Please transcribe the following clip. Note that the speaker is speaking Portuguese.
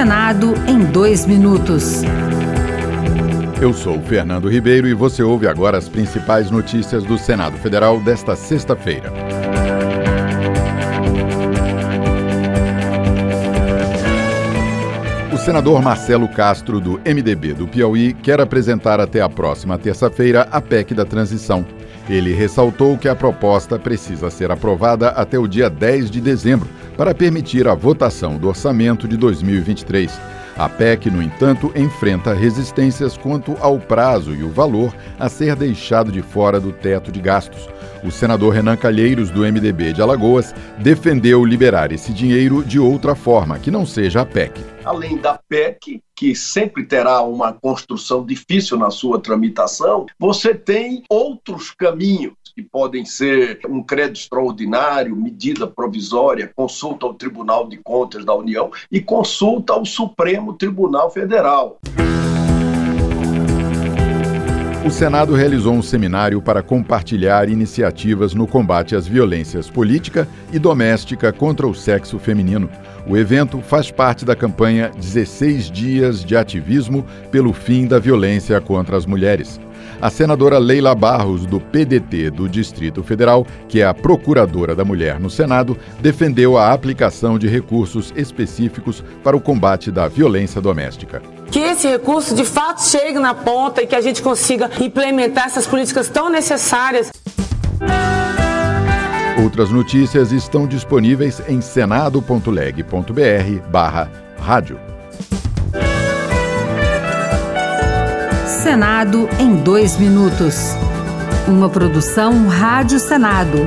Senado em dois minutos. Eu sou Fernando Ribeiro e você ouve agora as principais notícias do Senado Federal desta sexta-feira. O senador Marcelo Castro, do MDB do Piauí, quer apresentar até a próxima terça-feira a PEC da transição. Ele ressaltou que a proposta precisa ser aprovada até o dia 10 de dezembro para permitir a votação do orçamento de 2023. A PEC, no entanto, enfrenta resistências quanto ao prazo e o valor a ser deixado de fora do teto de gastos. O senador Renan Calheiros, do MDB de Alagoas, defendeu liberar esse dinheiro de outra forma, que não seja a PEC. Além da PEC, que sempre terá uma construção difícil na sua tramitação, você tem outros caminhos que podem ser um crédito extraordinário, medida provisória, consulta ao Tribunal de Contas da União e consulta ao Supremo Tribunal Federal. O Senado realizou um seminário para compartilhar iniciativas no combate às violências política e doméstica contra o sexo feminino. O evento faz parte da campanha 16 Dias de Ativismo pelo Fim da Violência contra as Mulheres. A senadora Leila Barros, do PDT do Distrito Federal, que é a procuradora da mulher no Senado, defendeu a aplicação de recursos específicos para o combate da violência doméstica que esse recurso de fato chegue na ponta e que a gente consiga implementar essas políticas tão necessárias. Outras notícias estão disponíveis em senado.leg.br/barra rádio. Senado em dois minutos. Uma produção Rádio Senado.